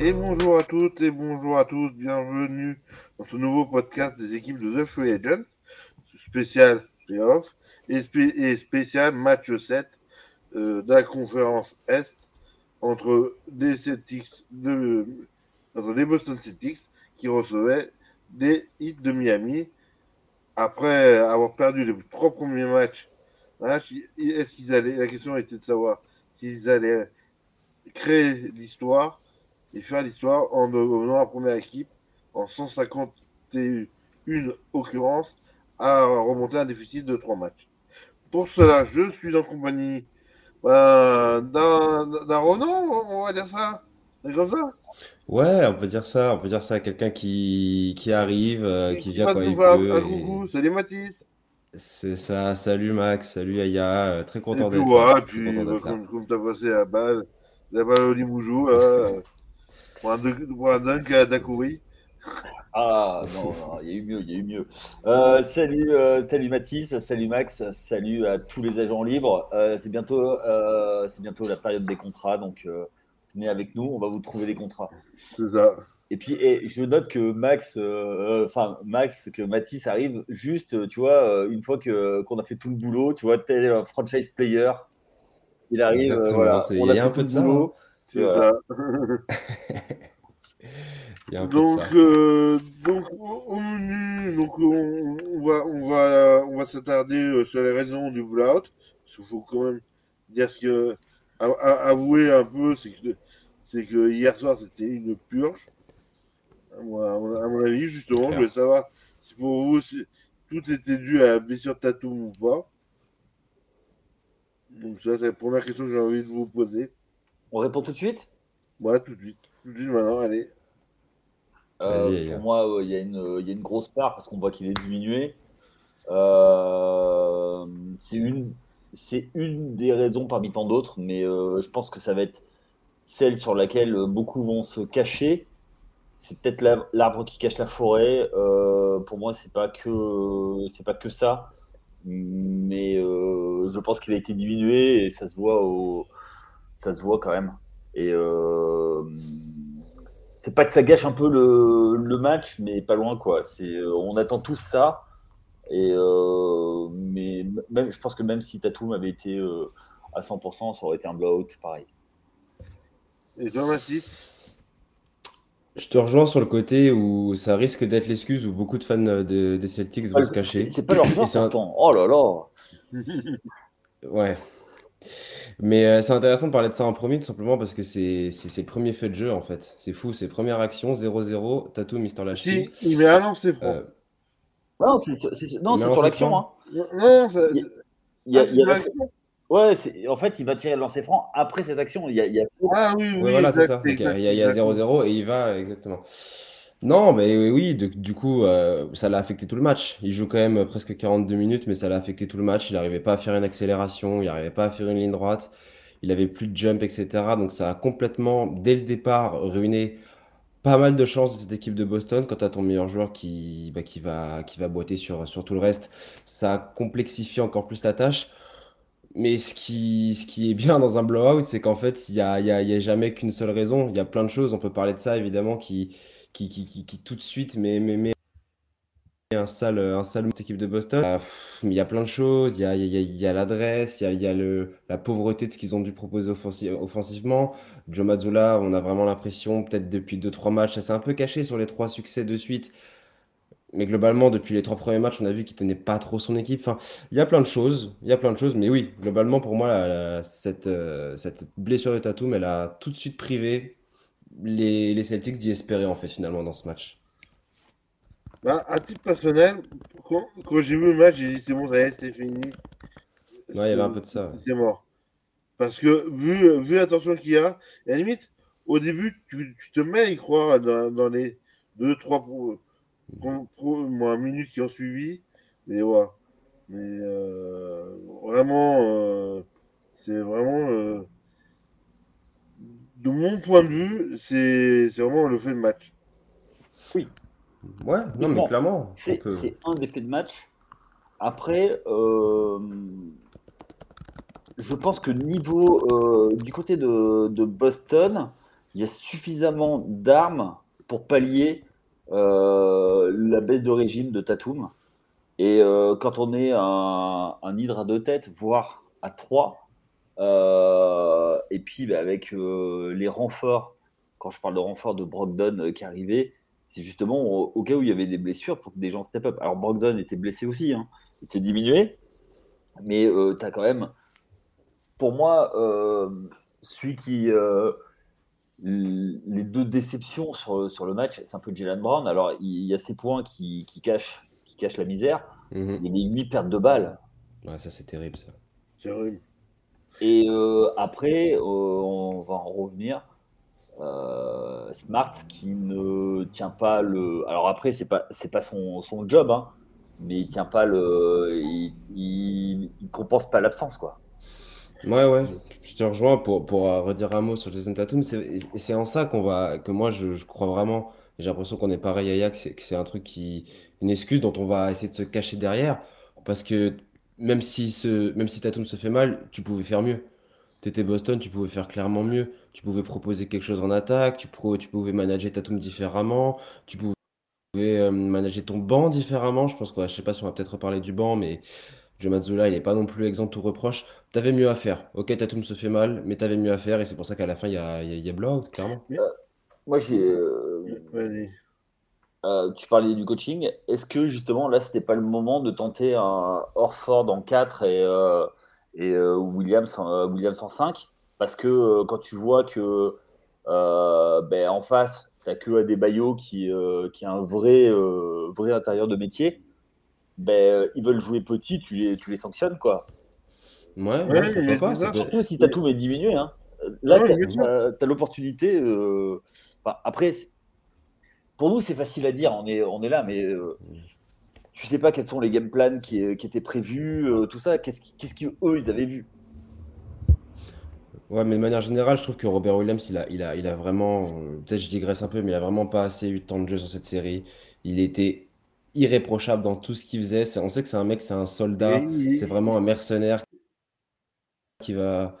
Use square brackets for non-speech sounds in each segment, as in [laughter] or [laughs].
Et bonjour à toutes et bonjour à tous, bienvenue dans ce nouveau podcast des équipes de The Free Agent, spécial playoff et, spécial match 7 euh, de la conférence Est entre les Celtics de, entre les Boston Celtics qui recevaient des hits de Miami après avoir perdu les trois premiers matchs. Allaient La question était de savoir s'ils allaient créer l'histoire et faire l'histoire en devenant la première équipe en 151 occurrences à remonter un déficit de trois matchs. Pour cela, je suis en compagnie ben, d'un Ronan, on va dire ça. comme ça? Ouais, on peut dire ça, on peut dire ça. Quelqu'un qui, qui arrive, euh, qui, vient quand il coucou, salut Mathis. C'est ça, salut Max, salut Aya, euh, très content d'être là. Et puis, bah, comme, comme tu as passé la balle, la balle au Limoujou, là, pour un, pour un dunk à Dakouri. Ah non, il y a eu mieux, il y a eu mieux. Euh, salut, euh, salut Mathis, salut Max, salut à tous les agents libres. Euh, c'est bientôt, c'est bientôt la période des contrats, donc venez avec nous, on va vous trouver des contrats. C'est ça. Et puis, et je note que Max, enfin Max, que Mathis arrive juste, tu vois, une fois que qu'on a fait tout le boulot, tu vois, tel un franchise player, il arrive, voilà, on a, fait un peu de boulot. Hein. C'est ça. [laughs] donc, euh, donc au menu, donc on, va on va on va s'attarder euh, sur les raisons du blowout. Parce qu'il faut quand même dire ce que avouer un peu, c'est que c'est que hier soir c'était une purge. À mon, avis, justement, je voulais savoir si pour vous tout était dû à la blessure Tatum ou pas. Donc ça, c'est la première question que j'ai envie de vous poser. On répond tout de suite? Ouais, tout de suite. Tout de suite maintenant, allez. Euh, pour moi, il y, a une grosse part parce qu'on voit qu'il est diminué. Euh, c'est une, une des raisons parmi tant d'autres, mais euh, je pense que ça va être celle sur laquelle beaucoup vont se cacher. C'est peut-être l'arbre qui cache la forêt. pour moi, c'est pas que c'est pas que ça, mais je pense qu'il a été diminué et ça se voit au, ça se voit quand même. Et c'est pas que ça gâche un peu le, match, mais pas loin quoi. C'est, euh, on attend tous ça. Et euh, mais même, je pense que même si Tatum avait été euh, à 100%, ça aurait été un blowout pareil. Et Jean-Baptiste Je te rejoins sur le côté où ça risque d'être l'excuse où beaucoup de fans des Celtics vont se cacher. C'est pas leur genre, un... Oh là là Ouais. Mais euh, c'est intéressant de parler de ça en premier, tout simplement parce que c'est c'est le premier fait de jeu, en fait. C'est fou, c'est première action, 0-0, Tatou, Mister Lachie. Si, il met un lancer franc. Euh, non, c'est sur l'action. Hein. Non, c'est. Il y a, il y a Ouais, en fait, il va tirer le lancer franc après cette action. Il y a, il y a... Ah oui, oui, voilà, c'est ça. il y a 0-0 et il va, exactement. Non, mais oui, du coup, euh, ça l'a affecté tout le match. Il joue quand même presque 42 minutes, mais ça l'a affecté tout le match. Il n'arrivait pas à faire une accélération, il n'arrivait pas à faire une ligne droite, il avait plus de jump, etc. Donc ça a complètement, dès le départ, ruiné pas mal de chances de cette équipe de Boston. Quand as ton meilleur joueur qui, bah, va, boiter sur, tout le reste, ça complexifie encore plus la tâche. Mais ce qui, est bien dans un blowout, c'est qu'en fait, il y a, a jamais qu'une seule raison. Il y a plein de choses, on peut parler de ça évidemment, qui qui, tout de suite met, un sale, un sale équipe de Boston. Ah, il y a plein de choses, il y a, l'adresse, il y a, la pauvreté de ce qu'ils ont dû proposer offensivement. Joe Mazzulla, on a vraiment l'impression, peut-être depuis 2-3 matchs, ça s'est un peu caché sur les trois succès de suite. Mais globalement, depuis les trois premiers matchs, on a vu qu'il tenait pas trop son équipe. Enfin, il y a plein de choses, il y a plein de choses. Mais oui, globalement, pour moi, cette, euh, cette blessure de Tatum, elle a tout de suite privé les, les Celtics d'y espérer en fait finalement dans ce match bah, À titre personnel, quand, j'ai vu le match, j'ai dit c'est bon, ça y est, c'est fini. Ouais, il y avait un peu de ça. C'est mort. Parce que vu, vu l'attention qu'il y a, à la limite, au début, tu, tu te mets à y croire dans, dans les 2-3 minutes qui ont suivi. Mais ouais. Mais euh, vraiment, euh, c'est vraiment. Euh, de mon point de vue, c'est vraiment le fait de match. Oui. Ouais, non, mais clairement. C'est un des faits de match. Après, euh, je pense que niveau euh, du côté de, Boston, il y a suffisamment d'armes pour pallier euh, la baisse de régime de Tatum. Et euh, quand on est un, un hydre à deux têtes, voire à trois, euh, et puis bah, avec les renforts, quand je parle de renforts de Brogdon qui arrivait, c'est justement au, cas où il y avait des blessures pour que des gens step up. Alors Brogdon était blessé aussi, hein, était diminué, mais tu as quand même, pour moi, celui qui les deux déceptions sur, sur le match, c'est un peu Jalen Brown. Alors, il y a ces points qui, qui, cachent, qui cachent la misère. Mhm. Il y a 8 pertes de balles. Ouais, ça, c'est terrible, ça. C'est horrible. Et euh, après, euh, on va en revenir. Euh, Smart qui ne tient pas le. Alors après, c'est pas c'est pas son, son job, hein, mais il tient pas le. Il, il, compense pas l'absence, quoi. Ouais, ouais, je te rejoins pour, pour euh, redire un mot sur Jason Tatum. C'est en ça qu'on va, que moi je, crois vraiment. J'ai l'impression qu'on est pareil, que c'est que c'est un truc qui, une excuse dont on va essayer de se cacher derrière. Parce que même si, ce, même si Tatum se fait mal, tu pouvais faire mieux. Tu étais Boston, tu pouvais faire clairement mieux. Tu pouvais proposer quelque chose en attaque, tu, tu pouvais manager Tatum différemment, tu pouvais euh, manager ton banc différemment. Je pense que, je sais pas si on va peut-être reparler du banc, mais Joe Mazzulla, il n'est pas non plus exempt de tout reproche. T'avais mieux à faire. Ok, Tatum se fait mal, mais t'avais mieux à faire, et c'est pour ça qu'à la fin, il y a, y, y a blowout, clairement. Euh, moi, j'ai. Euh, euh, tu parlais du coaching. Est-ce que justement, là, c'était pas le moment de tenter un Orford en 4 et, et Williams, en, Williams en 5 Parce que quand tu vois que ben, en face, tu que Adebayo qui, qui a un vrai, vrai intérieur de métier ben, euh, ils veulent jouer petit, tu les, tu les sanctionnes, quoi. Ouais, ouais, pas, Surtout si Tatum est diminué. Hein. Là, tu as, l'opportunité. Euh... Enfin, après, pour nous, c'est facile à dire, on est, on est là, mais euh, tu sais pas quels sont les game plans qui, qui étaient prévus, euh, tout ça. Qu'est-ce qu'eux, ils avaient vu? Ouais, mais de manière générale, je trouve que Robert Williams, il a, il a, il a vraiment, peut-être je digresse un peu, mais il a vraiment pas assez eu de temps de jeu sur cette série. Il était irréprochable dans tout ce qu'il faisait. On sait que c'est un mec, c'est un soldat, c'est vraiment un mercenaire qui va,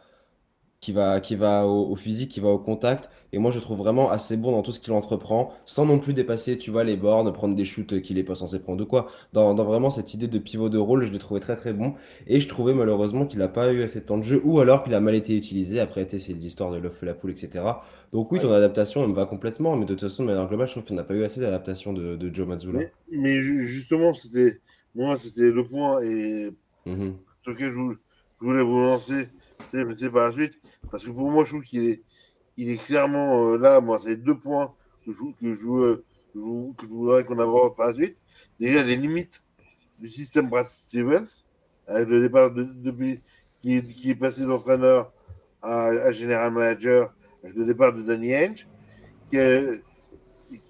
qui va, qui va au, physique, qui va au contact. Et moi, je trouve vraiment assez bon dans tout ce qu'il entreprend, sans non plus dépasser, tu vois, les bornes, prendre des shoots qu'il n'est pas censé prendre ou quoi. Dans, vraiment cette idée de pivot de rôle, je l'ai trouvé très très bon. Et je trouvais malheureusement qu'il n'a pas eu assez de temps de jeu, ou alors qu'il a mal été utilisé. Après, tu sais, c'est des histoires de l'œuf la poule, etc. Donc oui, ton adaptation, elle me va complètement, mais de toute façon, de manière globale, je trouve qu'il n'a pas eu assez d'adaptation de, Joe Mazzulla. Mais, justement, c'était moi, c'était le point et mmh sur lequel je, voulais vous lancer, c'est par la suite, parce que pour moi, je trouve qu'il est il est clairement euh, là. Moi, c'est deux points que je, que je, euh, que je voudrais qu'on aborde par la suite. Déjà, les limites du système Brad Stevens, avec le départ de, qui, qui, est passé d'entraîneur à, général manager, avec le départ de Danny Henge, qui a,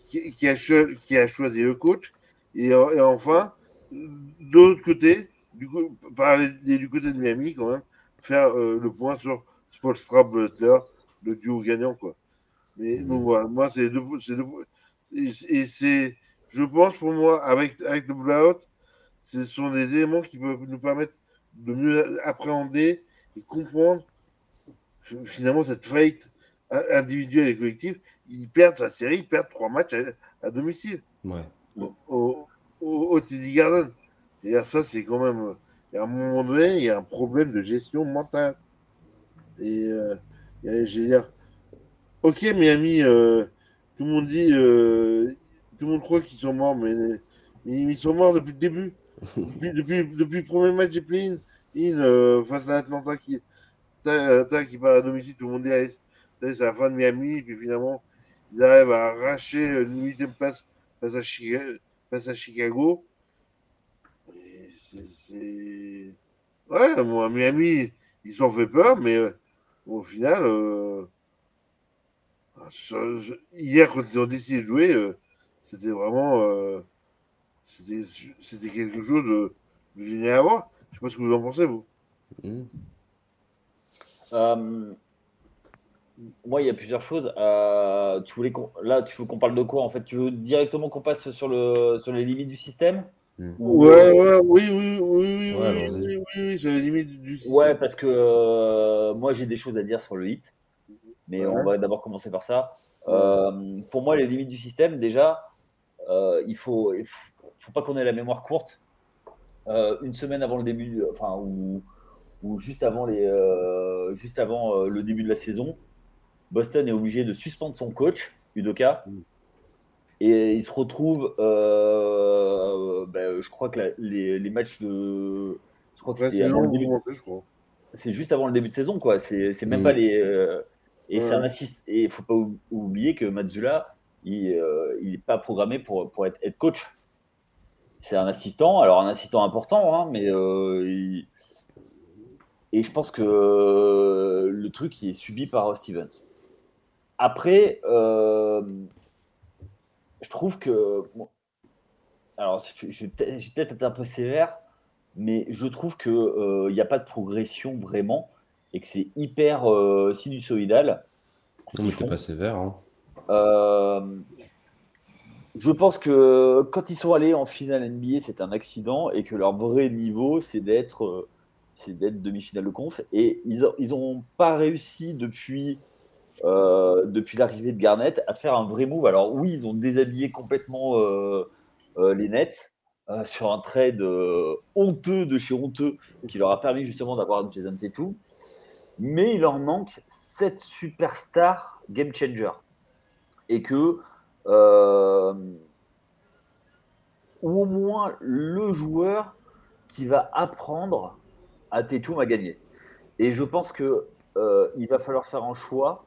qui, a, qui a choisi le coach. Et, enfin, de l'autre côté, du, coup, parler du côté de Miami, quand même, faire euh, le point sur Spolstra Butler le duo gagnant, quoi. Mais mmh. voilà, moi, c'est deux, et, c'est, je pense pour moi, avec, avec le blowout, ce sont des éléments qui peuvent nous permettre de mieux appréhender et comprendre finalement cette faillite individuelle et collective. Ils perdent la série, ils perdent trois matchs à, domicile. Ouais. Au, au, TD Garden. Et ça, c'est quand même. À un moment donné, il y a un problème de gestion mentale. Et euh, dire, ok, Miami, euh, tout le monde dit, euh, tout le monde croit qu'ils sont morts, mais, ils sont morts depuis le début. depuis, depuis, le premier match des play in, euh, face à Atlanta qui, qui part à domicile, tout le monde dit, c'est la fin de Miami, et puis finalement, ils arrivent à arracher une huitième place face à Chicago. C'est. Ouais, moi, Miami, ils s'en fait peur, mais au final, euh, hier, quand ils ont décidé de jouer, euh, c'était vraiment. Euh, c'était quelque chose de, génial à voir. Je sais pas ce que vous en pensez, vous. Mmh. moi, il y a plusieurs choses. tu voulais là, tu veux qu'on parle de quoi en fait? Tu veux directement qu'on passe sur, le, sur les limites du système? Ouais, ouais, oui, oui, oui, oui, oui, oui, oui, c'est la limite du Ouais, parce que euh, moi j'ai des choses à dire sur le hit. mais on va d'abord commencer par ça. Euh, pour moi, les limites du système, déjà, euh, il faut, faut, pas qu'on ait la mémoire courte. une semaine avant le début, enfin, ou, ou juste avant, les, juste avant le début de la saison, Boston est obligé de suspendre son coach, Udoka. Et il se retrouve, ben, je crois que les, les, matchs de. Je crois que c'est avant le début. Je crois c'est juste avant le début de saison, quoi. C'est même mm. pas les. Euh, et c'est un assist. Et il faut pas oublier que Mazzula, il n'est euh, pas programmé pour, pour être head coach. C'est un assistant, alors un assistant important, hein, mais euh, et je pense que le truc il est subi par Stevens. Après, je trouve que alors je vais peut-être être un peu sévère, mais je trouve qu'il n'y euh, a pas de progression vraiment et que c'est hyper euh, sinusoïdal. Non, mais pas sévère. Hein. Euh, je pense que quand ils sont allés en finale NBA, c'est un accident et que leur vrai niveau, c'est d'être c'est d'être demi-finale de conf. Et ils n'ont pas réussi depuis, depuis l'arrivée de Garnett à faire un vrai move. Alors oui, ils ont déshabillé complètement les Nets, euh, sur un trade euh, honteux de chez honteux qui leur a permis justement d'avoir Jason Tatum. Mais il leur manque cette superstar game changer. Et que, euh, ou au moins le joueur qui va apprendre à Tatum à gagner. Et je pense que il va falloir faire un choix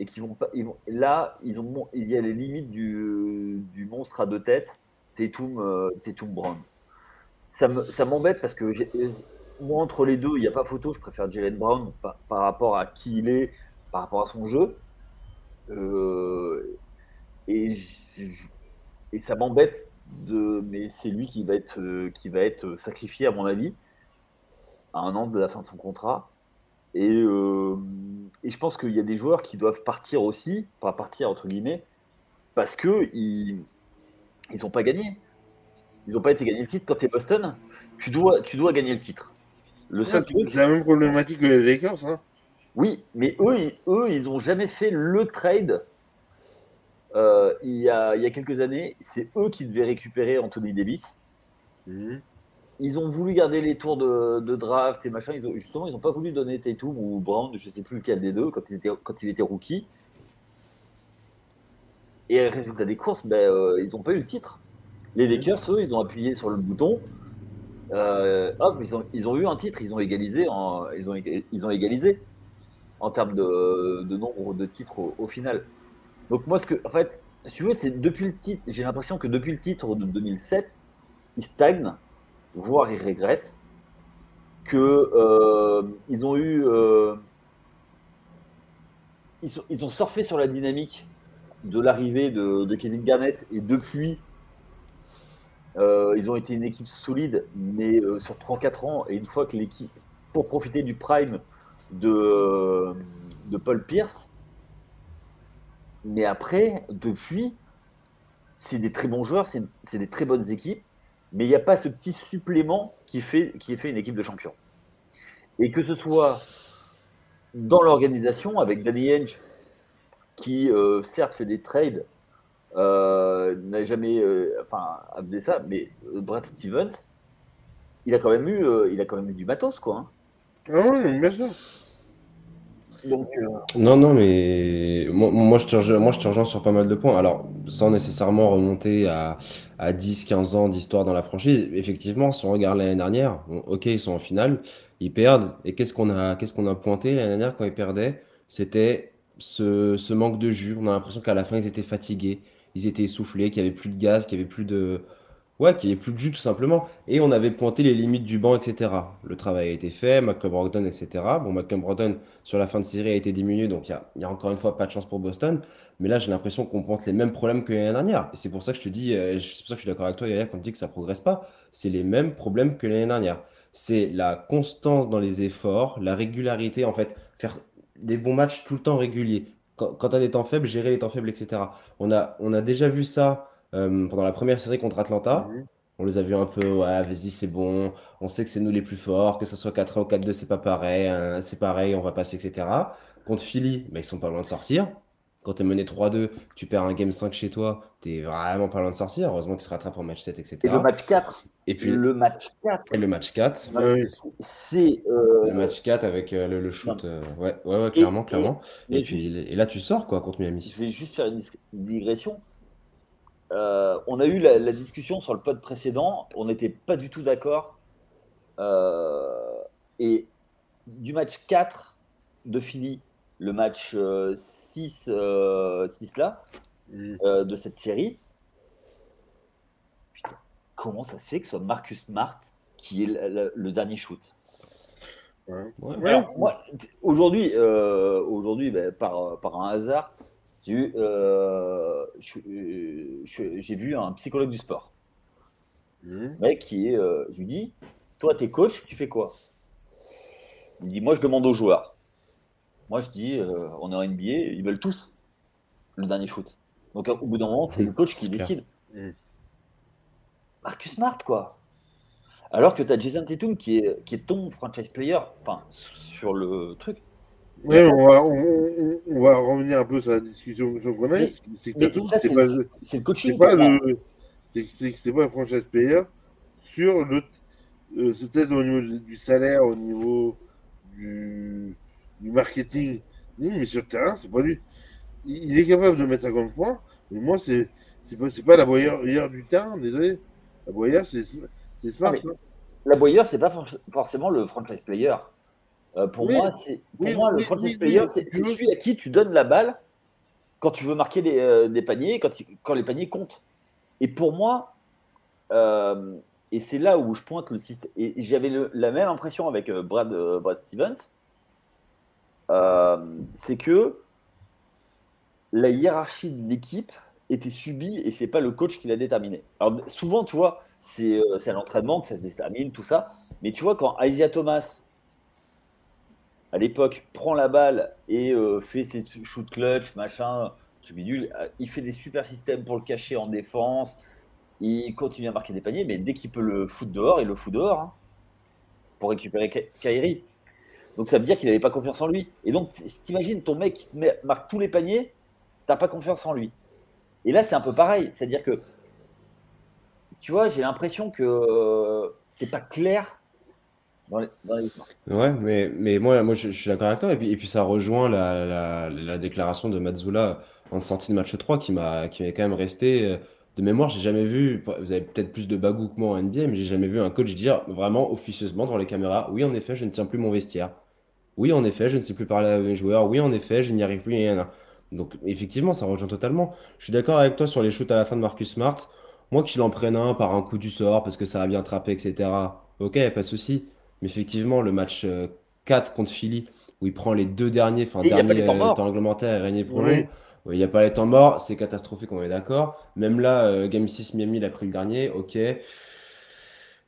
et qu'ils vont pas. Là, ils ont, il y a les limites du, du monstre à deux têtes Tatum, euh, Brown. Ça m'embête parce que moi, entre les deux, il n'y a pas photo. Je préfère Jalen Brown par, rapport à qui il est, par rapport à son jeu. Euh, et, et ça m'embête mais c'est lui qui va être euh, qui va être sacrifié à mon avis à un an de la fin de son contrat. Et, euh, et je pense qu'il y a des joueurs qui doivent partir aussi, pas partir entre guillemets, parce que ils, ils n'ont pas gagné. Ils n'ont pas été gagner le titre. Quand tu es Boston, tu dois, tu dois gagner le titre. Le seul C'est la même problématique que les Lakers. Hein. Oui, mais eux, ils, eux, ils n'ont jamais fait le trade. Euh, il, y a, il, y a, quelques années, c'est eux qui devaient récupérer Anthony Davis. Mhm. Ils ont voulu garder les tours de, draft et machin. Ils justement, ils n'ont pas voulu donner Tatum ou Brown, je ne sais plus lequel des deux, quand, ils étaient, quand il était rookie. Et résultat des courses, ben, euh, ils n'ont pas eu le titre. Les Lakers, eux, ils ont appuyé sur le bouton. Euh, hop, ils ont, ils ont eu un titre, ils ont égalisé en, ils ont, ils ont égalisé en termes de, de nombre de titres au, final. Donc moi, ce que, en fait, si tu veux, c'est depuis le titre, j'ai l'impression que depuis le titre de 2007, ils stagnent, voire ils régressent, que euh, ont eu, ils, ils ont surfé sur la dynamique de l'arrivée de, Kevin Garnett et depuis, euh, ils ont été une équipe solide, mais euh, sur 3-4 ans, et une fois que l'équipe, pour profiter du prime de Paul Pierce, mais après, depuis, c'est des très bons joueurs, c'est des très bonnes équipes, mais il n'y a pas ce petit supplément qui fait, qui fait une équipe de champion. Et que ce soit dans l'organisation, avec Danny Henge, qui euh, certes fait des trades, euh, n'a jamais, euh, enfin, faisait ça, mais Brad Stevens, il a quand même eu, il a quand même eu du matos, quoi. Hein. Ah oui, bien sûr. Non, non, mais moi, je te sur pas mal de points. Alors, sans nécessairement remonter à, à 10, 15 ans d'histoire dans la franchise, effectivement, si on regarde l'année dernière, ok, ils sont en finale, ils perdent. Et qu'est-ce qu'on a, qu'est-ce qu'on a pointé l'année dernière quand ils perdaient? C'était ce, manque de jus. On a l'impression qu'à la fin, ils étaient fatigués, ils étaient essoufflés, qu'il n'y avait plus de gaz, qu'il n'y avait plus de. Ouais, qu'il n'y avait plus de jus tout simplement. Et on avait pointé les limites du banc, etc. Le travail a été fait, McCoy Brogdon, etc. Bon, McCoy Brogdon, sur la fin de série, a été diminué, donc il n'y a, encore une fois pas de chance pour Boston. Mais là, j'ai l'impression qu'on pointe les mêmes problèmes que l'année dernière. Et c'est pour ça que je te dis, euh, c'est pour ça que je suis d'accord avec toi, Yaya, quand tu dis que ça progresse pas. C'est les mêmes problèmes que l'année dernière. C'est la constance dans les efforts, la régularité, en fait, faire des bons matchs tout le temps réguliers. Quand, quand tu as des temps faibles, gérer les temps faibles, etc. On a, on a déjà vu ça euh, pendant la première série contre Atlanta. Mhm. On les a vus un peu, ouais, vas-y, c'est bon. On sait que c'est nous les plus forts, que ce soit 4-1 ou 4-2, c'est pas pareil. Hein, c'est pareil, on va passer, etc. contre Philly, bah, ils sont pas loin de sortir. Quand tu es mené 3-2, tu perds un game 5 chez toi, tu es vraiment pas loin de sortir. Heureusement qu'ils se rattrapent en match 7, etc. Et le match 4. Et puis le match 4. Et le match 4. C'est. Euh... Le match 4 avec euh, le, le, shoot. Euh, ouais, ouais, ouais, clairement, et, clairement. Et, et puis, et là, tu sors quoi contre Miami. Je vais juste faire une digression. Euh, on a eu la, la, discussion sur le pod précédent. On n'était pas du tout d'accord. et du match 4 de Philly, le match 6, euh, 6 là, mm. euh, de cette série. Putain, comment ça se fait que ce soit Marcus Smart qui est le, le dernier shoot? Ouais. Ouais. Aujourd'hui, euh, aujourd'hui ben, par, par un hasard, j'ai vu, euh, j'ai vu un psychologue du sport. Mmh. Mec qui est, euh, je lui dis, toi, t'es coach, tu fais quoi? Il me dit, moi, je demande aux joueurs. Moi, je dis, euh, on est en NBA, ils veulent tous le dernier shoot. Donc, au bout d'un moment, c'est le coach qui décide. Mmh. Marcus Smart, quoi. Alors que tu as Jason Tatum qui est, qui est ton franchise player, enfin, sur le truc. Oui, on va, on, on va, revenir un peu sur la discussion qu'on a. C'est que Tatum, c'est pas, le coaching. C'est pas, le, c'est pas un franchise player sur le. Euh, c'est peut-être au niveau du salaire, au niveau du du marketing, mais sur le terrain, c'est pas lui. Il, est capable de mettre 50 points, mais moi, c'est c'est pas, pas la boyeur du terrain, désolé. La boyeur, c'est smart. Ah, la boyeur, c'est pas forcément le franchise player. Euh, pour oui, moi, c'est pour oui, moi le oui, franchise oui, player, oui, c'est celui à qui tu donnes la balle quand tu veux marquer des, euh, des paniers, quand, quand les paniers comptent. Et pour moi, euh, et c'est là où je pointe le système. Et j'avais la même impression avec Brad, Brad Stevens. c'est que la hiérarchie de l'équipe était subie et c'est pas le coach qui l'a déterminé. Alors souvent, tu vois, c'est à l'entraînement que ça se détermine, tout ça. Mais tu vois, quand Isaiah Thomas, à l'époque, prend la balle et euh, fait ses shoot clutch, machin, bidule, euh, il fait des super systèmes pour le cacher en défense. Il continue à marquer des paniers, mais dès qu'il peut le foutre dehors, il le fout dehors hein, pour récupérer Ka- Kyrie. Donc ça veut dire qu'il n'avait pas confiance en lui. Et donc, t'imagines ton mec qui marque tous les paniers, t'as pas confiance en lui. Et là, c'est un peu pareil. C'est-à-dire que, tu vois, j'ai l'impression que euh, c'est pas clair dans. Ouais, mais, mais moi, moi je, suis d'accord avec toi. Et puis, et puis ça rejoint la, la, la déclaration de Mazzula en sortie de match 3 qui m'est quand même resté. euh, De mémoire, j'ai jamais vu, vous avez peut-être plus de bagou que moi en NBA, mais j'ai jamais vu un coach dire vraiment officieusement devant les caméras, oui, en effet, je ne tiens plus mon vestiaire. Oui, en effet, je ne sais plus parler à mes joueurs. Oui, en effet, je n'y arrive plus. et. Donc, effectivement, ça rejoint totalement. Je suis d'accord avec toi sur les shoots à la fin de Marcus Smart. Moi, qu'il en prenne un par un coup du sort parce que ça a bien trappé, etc. Ok, pas de souci. Mais effectivement, le match euh, 4 contre Philly, où il prend les deux derniers, enfin, dernier temps euh, réglementaire et régné prolong. Il n'y a pas les temps morts, c'est catastrophique, on est d'accord. Même là, euh, Game 6 Miami, il a pris le dernier, ok.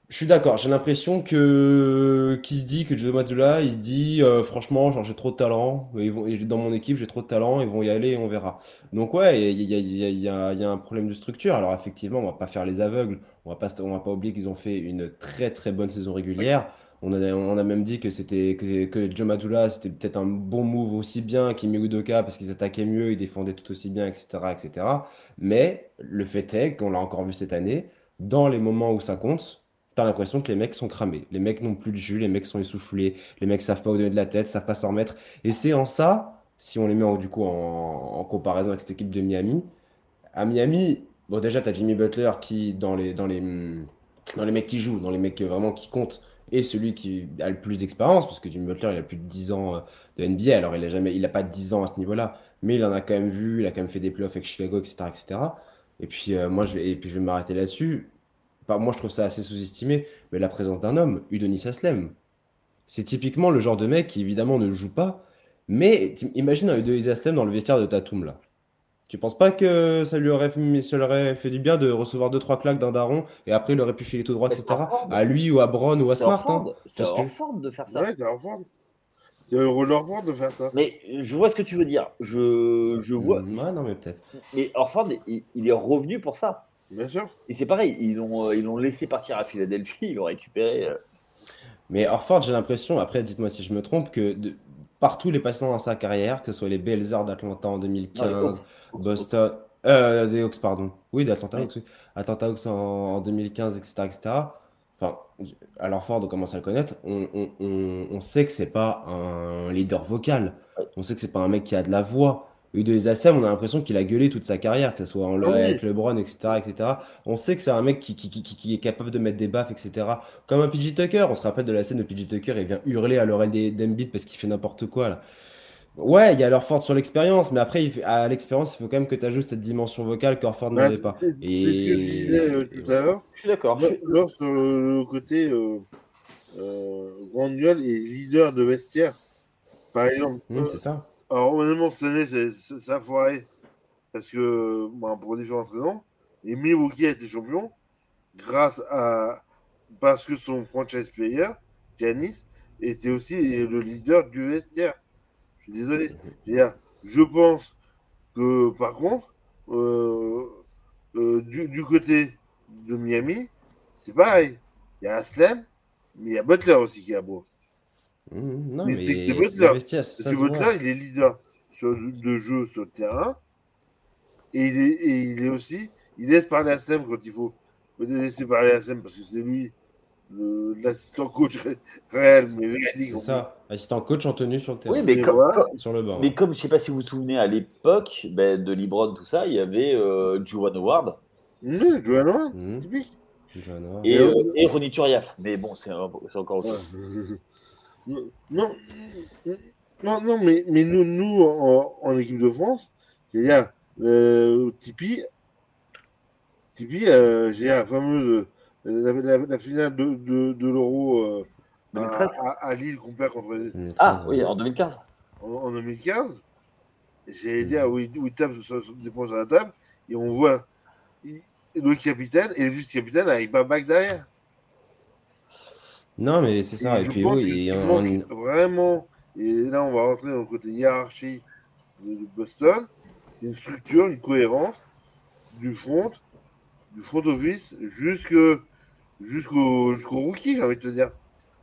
Je suis d'accord, j'ai l'impression que qui se dit que Joe Mazzulla, il se dit euh, franchement, genre j'ai trop de talent, ils vont, dans mon équipe j'ai trop de talent, ils vont y aller et on verra. Donc ouais, il y a, il y a- il y a- il y a un problème de structure. Alors effectivement, on va pas faire les aveugles, on va pas, on va pas oublier qu'ils ont fait une très très bonne saison régulière. On a, on a même dit que c'était que, que Joe Mazzulla, c'était peut-être un bon move aussi bien qu'Imi Udoka parce qu'ils attaquaient mieux, ils défendaient tout aussi bien, etc., etc. Mais le fait est qu'on l'a encore vu cette année, dans les moments où ça compte, t'as l'impression que les mecs sont cramés. Les mecs n'ont plus le jus, les mecs sont essoufflés, les mecs savent pas où donner de la tête, savent pas s'en remettre. Et c'est en ça, si on les met en, du coup en, en comparaison avec cette équipe de Miami, à Miami, bon déjà t'as Jimmy Butler qui dans les dans les dans les mecs qui jouent, dans les mecs vraiment qui comptent, est celui qui a le plus d'expérience, parce que Jimmy Butler il a plus de 10 ans euh, de NBA, alors il a jamais, il a pas 10 ans à ce niveau-là, mais il en a quand même vu, il a quand même fait des playoffs avec Chicago, etc., etc. Et puis euh, moi je vais, et puis je vais m'arrêter là-dessus. Moi je trouve ça assez sous-estimé, mais la présence d'un homme, Udonis Haslem, c'est typiquement le genre de mec qui évidemment ne joue pas, mais imagine un Udonis Haslem dans le vestiaire de Tatum là. Tu penses pas que ça lui aurait fait, ça lui aurait fait du bien de recevoir deux trois claques d'un daron et après il aurait pu filer tout droit, Mais etc. À lui ou à Brown ou à C'est Smart. hein? C'est que- Orford de faire ça. Ouais, c'est Orford. C'est de faire ça. Mais je vois ce que tu veux dire. Je, je vois. Mm, Ouais, non, mais peut-être. Mais Orford, il, il est revenu pour ça. Bien sûr. Et c'est pareil, ils l'ont euh, ils l'ont laissé partir à Philadelphie, ils l'ont récupéré. euh. Mais Orford, j'ai l'impression, après, dites-moi si je me trompe, que de- partout les passants dans sa carrière, que ce soit les Blazers d'Atlanta en 2015, Boston, euh, des Hawks, pardon. Oui, d'Atlanta Hawks, oui. Atlanta Hawks en, 2015, etc., etc. Enfin, alors Ford, on commence à le connaître. On, on, on, sait que c'est pas un leader vocal. On sait que c'est pas un mec qui a de la voix. Udonis Hassem, on a l'impression qu'il a gueulé toute sa carrière, que ce soit en, ah avec LeBron, etc., etc. On sait que c'est un mec qui, qui, qui, qui, est capable de mettre des baffes, etc. Comme un PJ Tucker. On se rappelle de la scène de PJ Tucker, il vient hurler à l'oreille d'Embiid parce qu'il fait n'importe quoi. Là. Ouais, il y a leur force sur l'expérience, mais après, à l'expérience, il faut quand même que tu ajoutes cette dimension vocale qu'Orford bah, n'avait pas. C'est et... ce que je disais euh, tout à l'heure. Je suis d'accord. Lorsque sur le, côté euh, euh, grande gueule et leader de vestiaire, par exemple. Mmh, c'est ça. Alors, honnêtement, cette année, ça a foiré. Parce que, pour différentes raisons. Et Milwaukee a été champion grâce à. Parce que son franchise player, Giannis, était aussi le leader du vestiaire. Je suis désolé. Je pense que, par contre, euh, euh, du, côté de Miami, c'est pareil. Il y a Aslem, mais il y a Butler aussi qui est à bois. Mmh, non, mais, c'est que c'est Butler. Que Butler, il est leader sur, de jeu sur le terrain. Et il est, et il est aussi, il laisse parler Aslem quand il faut. Il faut laisser parler Aslem parce que c'est lui l'assistant coach réel. Mais c'est ça, assistant coach en tenue sur le terrain. Oui, mais, comme, sur le banc. mais comme je ne sais pas si vous vous souvenez à l'époque ben, de Libron, tout ça, il y avait euh, Juwan Howard. Mmh, Howard, mmh. typique. Et, euh, et Ronny Turiaf. Mais bon, c'est encore autre chose. [laughs] Non, non, non, mais, mais nous, nous en, en équipe de France, il y a euh, Tipeee. Tipeee, euh, j'ai la fameuse la, finale de, de, de l'Euro euh, à, à, Lille qu'on perd contre les... Ah oui, en 2015. En, 2015, j'ai aidé à où il, où il tape sur, des points sur la table et on voit le capitaine et le vice-capitaine avec Babac derrière. Non, mais c'est ça. Et, puis, oui, vraiment, et là, on va rentrer dans le côté hiérarchie de Boston, une structure, une cohérence du front, du front office jusqu'au jusqu'au rookie, j'ai envie de te dire.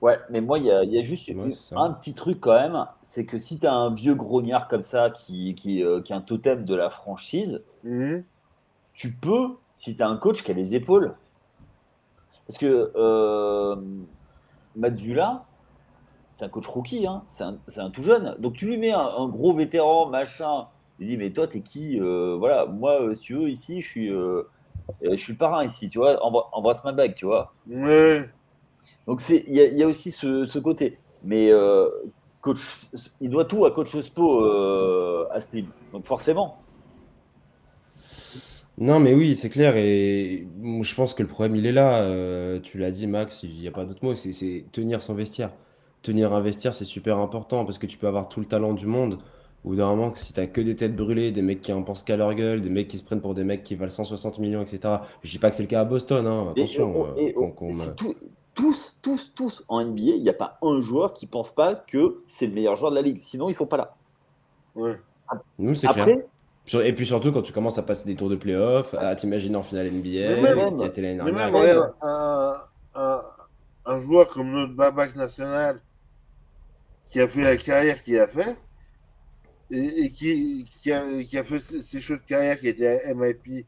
Ouais, mais moi, il y a, y a, juste un petit truc quand même, c'est que si tu as un vieux grognard comme ça qui, qui, euh, qui est un totem de la franchise, mhm. tu peux, si tu as un coach qui a les épaules, parce que euh, Mazzula, c'est un coach rookie, hein, c'est un, un, tout jeune. Donc tu lui mets un, gros vétéran, machin. Il dit, mais toi, t'es qui euh, Voilà, moi, euh, si tu veux, ici, je suis, euh, je suis le parrain ici, tu vois. embrasse ma bague, tu vois. Ouais. Donc il y, y, a aussi ce, ce côté. Mais coach, il doit tout à coach Spo à Steve. Donc forcément. Non, mais oui, c'est clair. Et je pense que le problème, il est là. Euh, tu l'as dit, Max, il n'y a pas d'autre mot. C'est tenir son vestiaire. Tenir un vestiaire, c'est super important parce que tu peux avoir tout le talent du monde. Ou d'un moment, si tu as que des têtes brûlées, des mecs qui en pensent qu'à leur gueule, des mecs qui se prennent pour des mecs qui valent 160 millions, etc. Je dis pas que c'est le cas à Boston, hein, attention. Euh, tous, tous, tous en NBA, il n'y a pas un joueur qui pense pas que c'est le meilleur joueur de la ligue. Sinon, ils sont pas là. Ouais. Nous, c'est clair. Et puis surtout, quand tu commences à passer des tours de playoff, à t'imaginer en finale NBA, même, même un, un, joueur comme notre Babac national, qui a fait la carrière qu'il a fait, et, qui, qui, a, qui, a, fait ses choses de carrière, qui était MIP,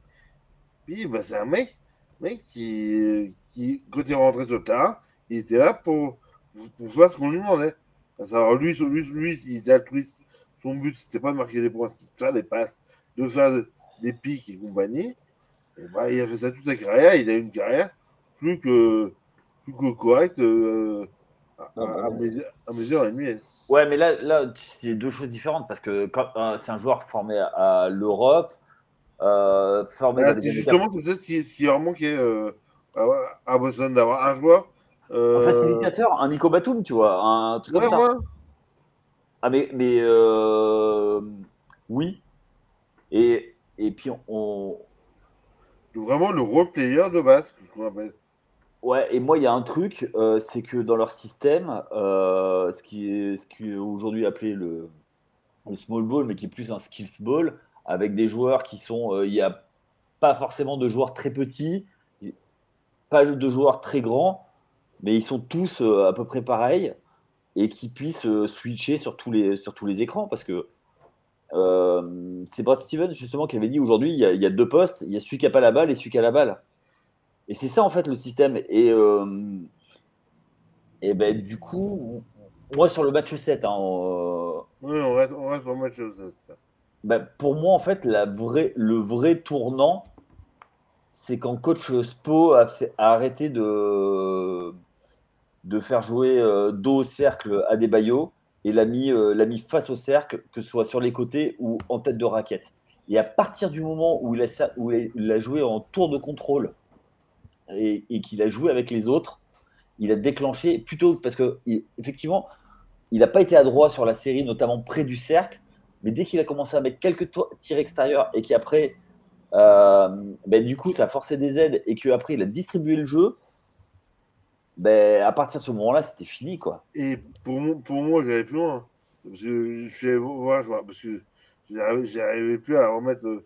puis bah, c'est un mec, mec qui, qui, quand il est rentré sur le terrain, il était là pour, pour faire ce qu'on lui demandait. Alors lui, lui, lui, il était altruiste. Son but, c'était pas de marquer des points, c'était de faire des passes de faire des pics et compagnie. Et bah, il a fait ça toute sa carrière. Il a une carrière plus que, plus que correcte euh, à, à, mesure et demie. Ouais, mais là, là c'est deux choses différentes parce que euh, c'est un joueur formé à, l'Europe. Euh, formé ah, c'est justement peut-être ce qui, ce qui leur manquait euh, à, Boston d'avoir un joueur. Un facilitateur, un Nico Batum, tu vois, un truc comme ça. Ah, mais, mais oui, et, et puis on, Vraiment le role player de base, je rappelle. Ouais, et moi, il y a un truc, euh, c'est que dans leur système, euh, ce qui est, ce qui est aujourd'hui appelé le, le, small ball, mais qui est plus un skills ball, avec des joueurs qui sont. Euh, il n'y a pas forcément de joueurs très petits, pas de joueurs très grands, mais ils sont tous à peu près pareils. et qui puisse euh, switcher sur tous les, sur tous les écrans parce que euh, c'est Brad Stevens justement qui avait dit aujourd'hui il, y a deux postes, il y a celui qui n'a pas la balle et celui qui a la balle. Et c'est ça en fait le système. Et, euh, et ben, du coup, moi sur le match 7, hein, oui, on reste, on reste sur le match 7. Ben, pour moi en fait la vraie, le vrai tournant, c'est quand coach Spo a, fait, a arrêté de de faire jouer euh, dos au cercle à des baillots et l'a mis, euh, mis face au cercle, que ce soit sur les côtés ou en tête de raquette. Et à partir du moment où il a, où il joué en tour de contrôle et, qu'il a joué avec les autres, il a déclenché plutôt parce que effectivement, il n'a pas été adroit sur la série, notamment près du cercle. Mais dès qu'il a commencé à mettre quelques tirs extérieurs et qu'après, euh, ben, du coup, ça a forcé des aides et qu'après, il a distribué le jeu, ben, à partir de ce moment-là, c'était fini. quoi. Et pour, moi, pour moi, j'allais plus loin. Parce que je suis parce que j'arrivais plus à remettre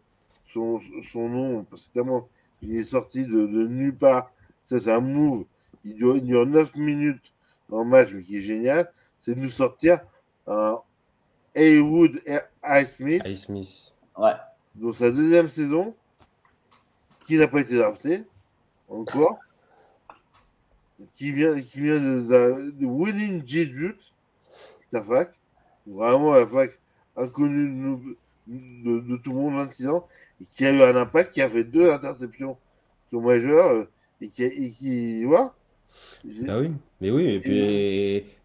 son, son nom. Parce que tellement il est sorti de, de nulle part. Ça, c'est un move. Il dure, il dure 9 minutes dans le match, mais qui est génial. C'est de nous sortir un Haywood Ice Smith. Ice Smith. Ouais. Dans sa deuxième saison, qui n'a pas été drafté encore qui vient, qui vient de, de, Winning Jesuit, la fac, vraiment la fac inconnue de, de, tout le monde, l'incident, et qui a eu un impact, qui a fait deux interceptions qui sont majeures, euh, et qui, et qui voilà. Ah oui, mais oui, et puis,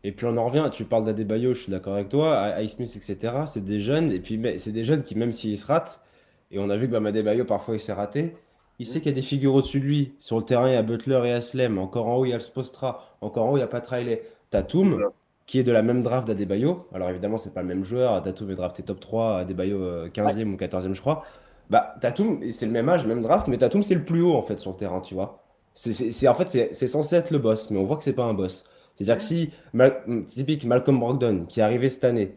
et, puis on en revient, tu parles d'Adebayo, je suis d'accord avec toi, Ice etc., c'est des jeunes, et puis c'est des jeunes qui, même s'ils se ratent, et on a vu que bah, Adebayo, parfois, il s'est raté, il sait qu'il y a des figures au-dessus de lui. Sur le terrain, il y a Butler et Aslem. Encore en haut, il y a le Spostra. Encore en haut, il n'y a pas Riley. Tatum, qui est de la même draft d'Adebayo. Alors évidemment, c'est pas le même joueur. Tatum est drafté top 3, Adebayo 15e euh, ou 14e, je crois. Bah, Tatum, c'est le même âge, même draft, mais Tatum, c'est le plus haut en fait sur le terrain, tu vois. C'est, en fait, c'est censé être le boss, mais on voit que c'est pas un boss. C'est-à-dire que si, typique Malcolm Brogdon, qui est arrivé cette année,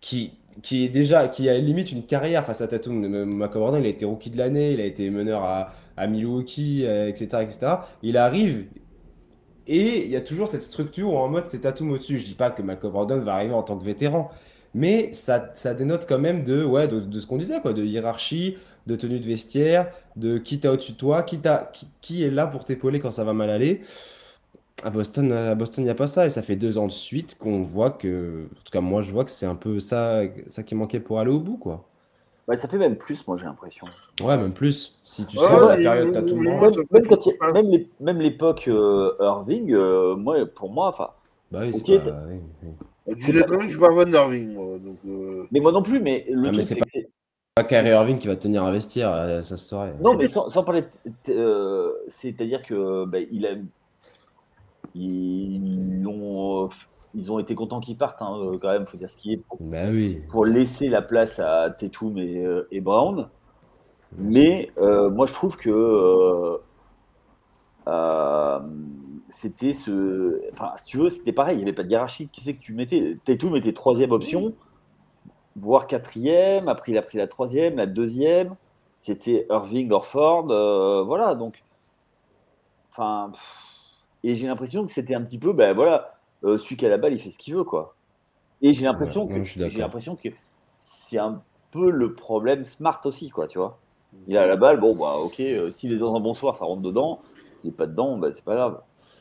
qui, qui est déjà, qui a limite une carrière face à Tatum. McCowarden, il a été rookie de l'année, il a été meneur à, Milwaukee, etc., euh, etc. Il arrive et il y a toujours cette structure où en mode c'est Tatum au-dessus. Je dis pas que McCowarden va arriver en tant que vétéran, mais ça, ça dénote quand même de, ouais, de, ce qu'on disait, quoi, de hiérarchie, de tenue de vestiaire, de qui t'a au-dessus de toi, qui, qui, qui est là pour t'épauler quand ça va mal aller. À Boston, à Boston, il n'y a pas ça. Et ça fait deux ans de suite qu'on voit que, en tout cas, moi, je vois que c'est un peu ça, ça qui manquait pour aller au bout, quoi. Ouais, ça fait même plus, moi, j'ai l'impression. Ouais, même plus. Si tu sens la période, t'as tout le monde. Même, l'époque euh, Irving, euh, moi, pour moi, enfin. Bah oui, c'est pas... oui, oui. Tu sais quand même que je suis pas fan d'Irving, moi. Donc, euh... Mais moi non plus, mais le ah, truc, c'est pas... pas Kyrie Irving qui va tenir à investir, ça se saurait. Non, mais sans, sans parler. C'est-à-dire que bah, il a ils ont, ils ont été contents qu'ils partent, hein, euh, quand même, faut dire ce qui est, pour, bah oui. pour laisser la place à Tatum et, euh, et Brown. Mais euh, moi, je trouve que c'était ce. Enfin, si tu veux, c'était pareil, il n'y avait pas de hiérarchie. Qui c'est que tu mettais? Tatum était troisième option, voire quatrième. Après, il a pris la troisième, la deuxième. C'était Irving Orford. voilà, donc. Enfin. Et j'ai l'impression que c'était un petit peu, ben voilà, euh, celui qui a la balle, il fait ce qu'il veut, quoi. Et j'ai l'impression que j'ai l'impression que c'est un peu le problème Smart aussi, quoi, tu vois. Il a la balle, bon, bah, ok, euh, s'il est dans un bon soir, ça rentre dedans. Il n'est pas dedans, bah, c'est pas grave.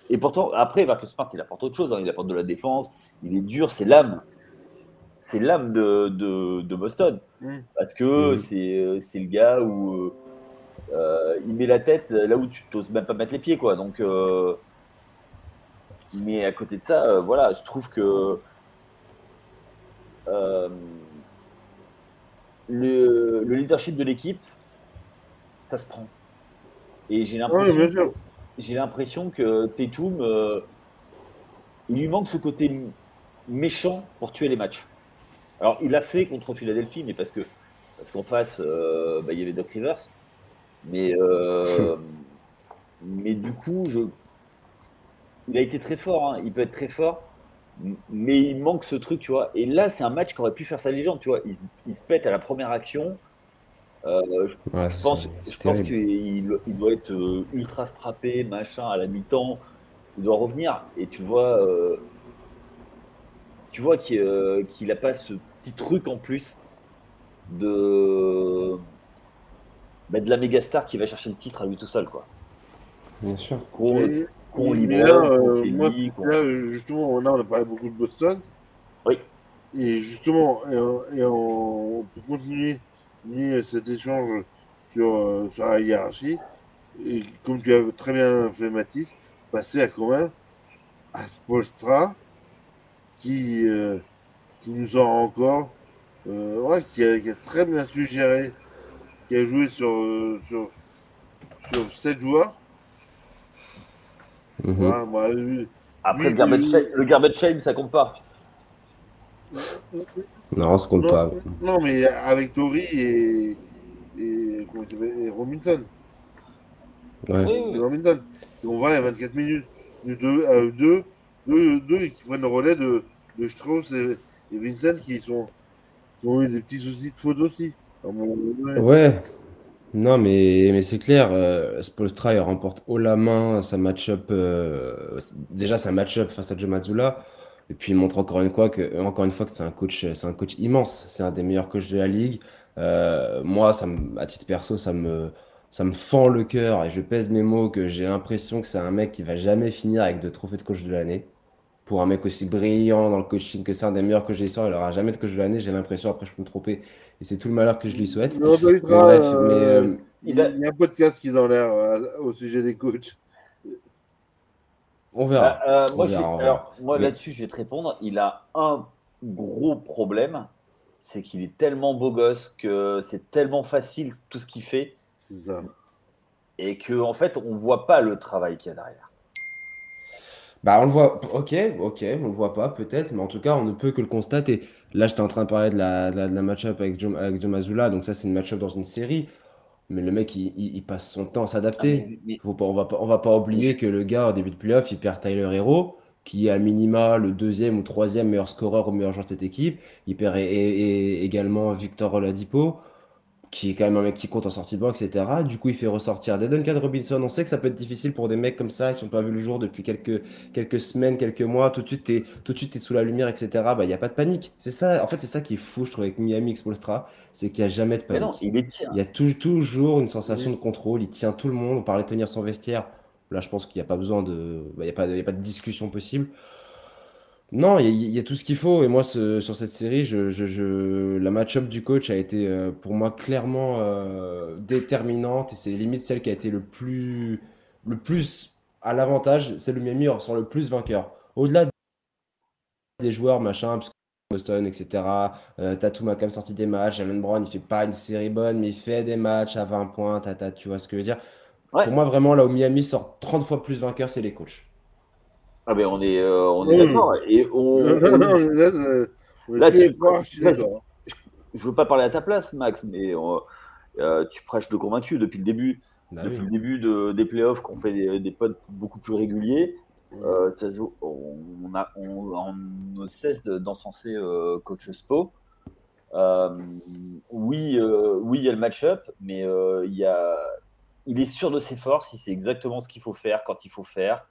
Et pourtant, après, que Smart, il apporte autre chose. Hein. Il apporte de la défense, il est dur, c'est l'âme. C'est l'âme de, de, Boston. Mm. Parce que mm. euh, c'est le gars où il met la tête là où tu n'oses même pas mettre les pieds, quoi. Donc, mais à côté de ça, euh, voilà, je trouve que euh, le, leadership de l'équipe, ça se prend. Et j'ai l'impression, j'ai l'impression que Tatum, euh, il lui manque ce côté méchant pour tuer les matchs. Alors, il l'a fait contre Philadelphie, mais parce que parce qu'en face, bah, il y avait Doc Rivers. Mais, [laughs] mais du coup, je il a été très fort, hein. il peut être très fort, mais il manque ce truc, tu vois. Et là, c'est un match qui aurait pu faire sa légende, tu vois. Il, se pète à la première action. Euh, je, pense, je pense qu'il il doit être euh, ultra strappé, machin, à la mi-temps. Il doit revenir. Et tu vois, euh, tu vois qu'il n'a pas ce petit truc en plus de, bah, de la méga star qui va chercher le titre à lui tout seul. Quoi. Bien sûr. Qu'on libère. justement, on a parlé beaucoup de Boston. Oui. Et justement, et, on peut continuer cet échange sur, euh, sur la hiérarchie. Et comme tu as très bien fait, Mathis, passer à quand même à Spolstra qui, euh, qui nous aura encore, euh, ouais, qui a, qui, a, très bien suggéré, qui a joué sur, sur, sur 7 joueurs. Mm -hmm. moi, lui, Après, lui, le, garbage lui... le garbage shame, ça compte pas. Non, ça compte non, pas. Non, mais avec Tori et, et, et Robinson. Ouais. Et Robinson. On va à 24 minutes. Deux, euh, deux, deux, deux, qui prennent le relais de, de Strauss et, et Vincent qui, sont, qui ont eu des petits soucis de faute aussi. Ouais. ouais. Non, mais, mais c'est clair, euh, Spolstra il remporte haut la main sa match-up. Euh, déjà, un match-up face à Joe Mazzulla. Et puis il montre encore une fois que, encore une fois que c'est un coach, c'est un coach immense. C'est un des meilleurs coachs de la ligue. Euh, moi, ça à titre perso, ça me, ça me fend le cœur et je pèse mes mots que j'ai l'impression que c'est un mec qui va jamais finir avec de trophées de coach de l'année. Pour un mec aussi brillant dans le coaching que c'est un des meilleurs coachs de l'histoire, il n'aura jamais de coach de l'année. J'ai l'impression, après je peux me tromper, et c'est tout le malheur que je lui souhaite. Non, mais bref, euh, mais, euh, il, a... il, y a un podcast qui dans l'air euh, au sujet des coachs. On verra. Euh, moi, moi là-dessus, je vais te répondre. Il a un gros problème, c'est qu'il est tellement beau gosse que c'est tellement facile tout ce qu'il fait. C'est ça. Et qu'en en fait, on voit pas le travail qu'il y a derrière. Bah, on le voit, ok, ok, on le voit pas peut-être, mais en tout cas, on ne peut que le constater. Là, j'étais en train de parler de la, de la, de la match-up avec Joe, avec Joe Mazzulla, donc ça, c'est une match-up dans une série. Mais le mec, il, il, il passe son temps à s'adapter. Ah, mais- Faut pas, on va pas, on va pas oublier que le gars, au début de playoff, il perd Tyler Hero, qui est à minima le deuxième ou troisième meilleur scoreur ou meilleur joueur de cette équipe. Il perd et- et- et également Victor Oladipo, qui est quand même un mec qui compte en sortie de banc, etc. Du coup, il fait ressortir des Duncan Robinson. On sait que ça peut être difficile pour des mecs comme ça qui n'ont pas vu le jour depuis quelques, quelques semaines, quelques mois. Tout de suite, t'es, tout de suite, t'es sous la lumière, etc. Bah, il n'y a pas de panique. C'est ça, en fait, c'est ça qui est fou, je trouve, avec Miami Expolstra, c'est qu'il n'y a jamais de panique. non, il est. Il y a tou- toujours une sensation de contrôle. Il tient tout le monde. On parlait de tenir son vestiaire. Là, je pense qu'il n'y a pas besoin de. bah, Il n'y a, y a pas de discussion possible. Non, il y, a- il y a tout ce qu'il faut. Et moi, ce- sur cette série, je, je- je- la match-up du coach a été euh, pour moi clairement euh, déterminante. Et c'est limite celle qui a été le plus, le plus à l'avantage. C'est le Miami ressort le plus vainqueur. Au-delà des joueurs, machin, parce que Boston, etc. Euh, Tatum a quand même sorti des matchs. Jalen Brown, il fait pas une série bonne, mais il fait des matchs à 20 points. Tata, tu vois ce que je veux dire? Ouais. Pour moi, vraiment, là où Miami sort 30 fois plus vainqueur, c'est les coachs. Ah, ben on est, euh, on est Oui. d'accord. Et on, Non, on- non, non, là, euh, est Là, tu- d'accord, je suis d'accord. je veux pas parler à ta place, Max, mais euh, euh, tu prêches de convaincu depuis le début. Bah depuis oui. le début de- des playoffs, qu'on fait des, des pods beaucoup plus réguliers, euh, ça se- on, a, on, on ne cesse de- d'encenser euh, Coach Spo. Euh, oui, euh, oui, il y a le match-up, mais euh, il, y a, il est sûr de ses forces, il sait exactement ce qu'il faut faire quand il faut faire.